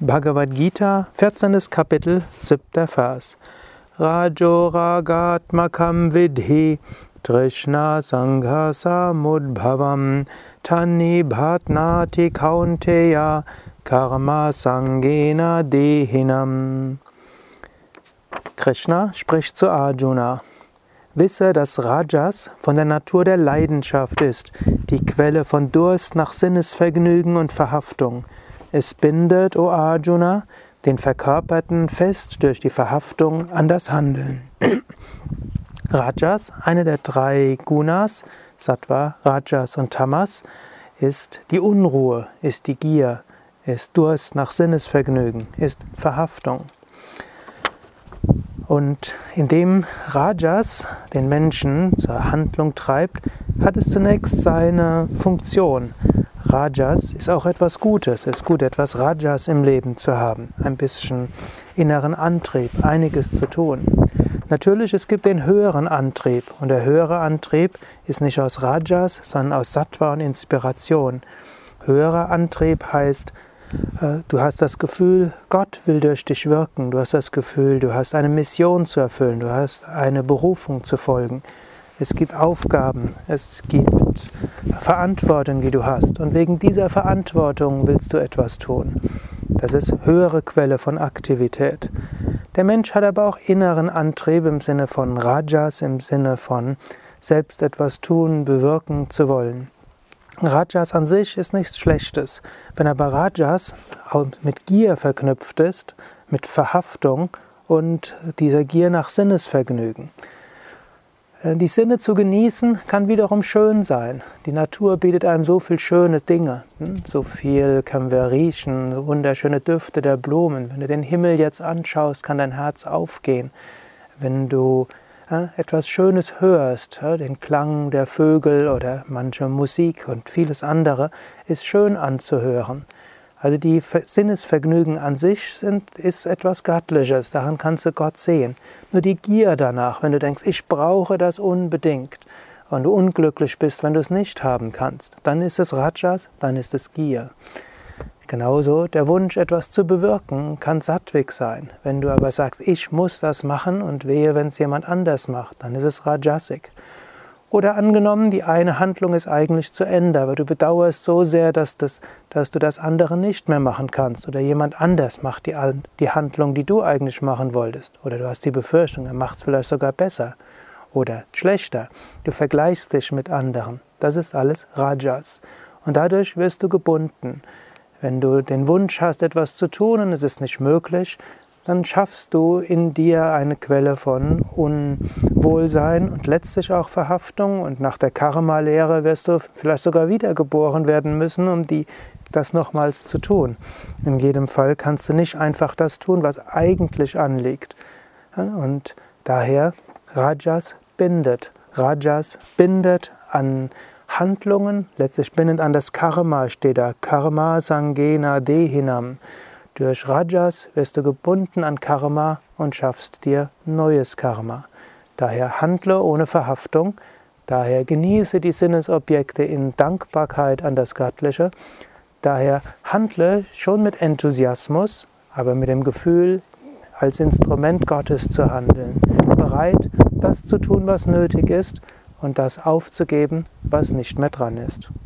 Bhagavad Gita, 14. Kapitel, 7. Vers. Rajo Ragatmakam Vidhi Trishna Sanghasa Mudbhavam Tani Bhatnati Kaunteya Karma Sangena Dehinam. Krishna spricht zu Arjuna. Wisse, dass Rajas von der Natur der Leidenschaft ist, die Quelle von Durst nach Sinnesvergnügen und Verhaftung. Es bindet, o Arjuna, den Verkörperten fest durch die Verhaftung an das Handeln. Rajas, eine der drei Gunas, Sattva, Rajas und Tamas, ist die Unruhe, ist die Gier, ist Durst nach Sinnesvergnügen, ist Verhaftung. Und indem Rajas den Menschen zur Handlung treibt, hat es zunächst seine Funktion. Rajas ist auch etwas Gutes. Es ist gut, etwas Rajas im Leben zu haben. Ein bisschen inneren Antrieb, einiges zu tun. Natürlich, es gibt den höheren Antrieb. Und der höhere Antrieb ist nicht aus Rajas, sondern aus Sattva und Inspiration. Höherer Antrieb heißt, äh, du hast das Gefühl, Gott will durch dich wirken. Du hast das Gefühl, du hast eine Mission zu erfüllen. Du hast eine Berufung zu folgen. Es gibt Aufgaben, es gibt Verantwortung, die du hast. Und wegen dieser Verantwortung willst du etwas tun. Das ist höhere Quelle von Aktivität. Der Mensch hat aber auch inneren Antrieb im Sinne von Rajas, im Sinne von selbst etwas tun, bewirken zu wollen. Rajas an sich ist nichts Schlechtes. Wenn aber Rajas mit Gier verknüpft ist, mit Verhaftung und dieser Gier nach Sinnesvergnügen, die Sinne zu genießen kann wiederum schön sein. Die Natur bietet einem so viel schöne Dinge. Hm? So viel können wir riechen, wunderschöne Düfte der Blumen. Wenn du den Himmel jetzt anschaust, kann dein Herz aufgehen. Wenn du äh, etwas Schönes hörst, den Klang der Vögel oder manche Musik und vieles andere, ist schön anzuhören. Also die Sinnesvergnügen an sich sind, ist etwas Göttliches, daran kannst du Gott sehen. Nur die Gier danach, wenn du denkst, ich brauche das unbedingt und du unglücklich bist, wenn du es nicht haben kannst, dann ist es Rajas, dann ist es Gier. Genauso der Wunsch, etwas zu bewirken, kann sattwig sein. Wenn du aber sagst, ich muss das machen und wehe, wenn es jemand anders macht, dann ist es Rajasik. Oder angenommen, die eine Handlung ist eigentlich zu Ende, aber du bedauerst so sehr, dass, das, dass du das andere nicht mehr machen kannst. Oder jemand anders macht die, die Handlung, die du eigentlich machen wolltest. Oder du hast die Befürchtung, er macht es vielleicht sogar besser oder schlechter. Du vergleichst dich mit anderen. Das ist alles Rajas. Und dadurch wirst du gebunden. Wenn du den Wunsch hast, etwas zu tun und es ist nicht möglich, dann schaffst du in dir eine Quelle von Unwohlsein und letztlich auch Verhaftung. Und nach der Karma-Lehre wirst du vielleicht sogar wiedergeboren werden müssen, um die, das nochmals zu tun. In jedem Fall kannst du nicht einfach das tun, was eigentlich anliegt. Und daher Rajas bindet. Rajas bindet an Handlungen, letztlich bindet an das Karma, steht da. Karma Sangena Dehinam. Durch Rajas wirst du gebunden an Karma und schaffst dir neues Karma. Daher handle ohne Verhaftung, daher genieße die Sinnesobjekte in Dankbarkeit an das Göttliche, daher handle schon mit Enthusiasmus, aber mit dem Gefühl, als Instrument Gottes zu handeln, bereit, das zu tun, was nötig ist und das aufzugeben, was nicht mehr dran ist.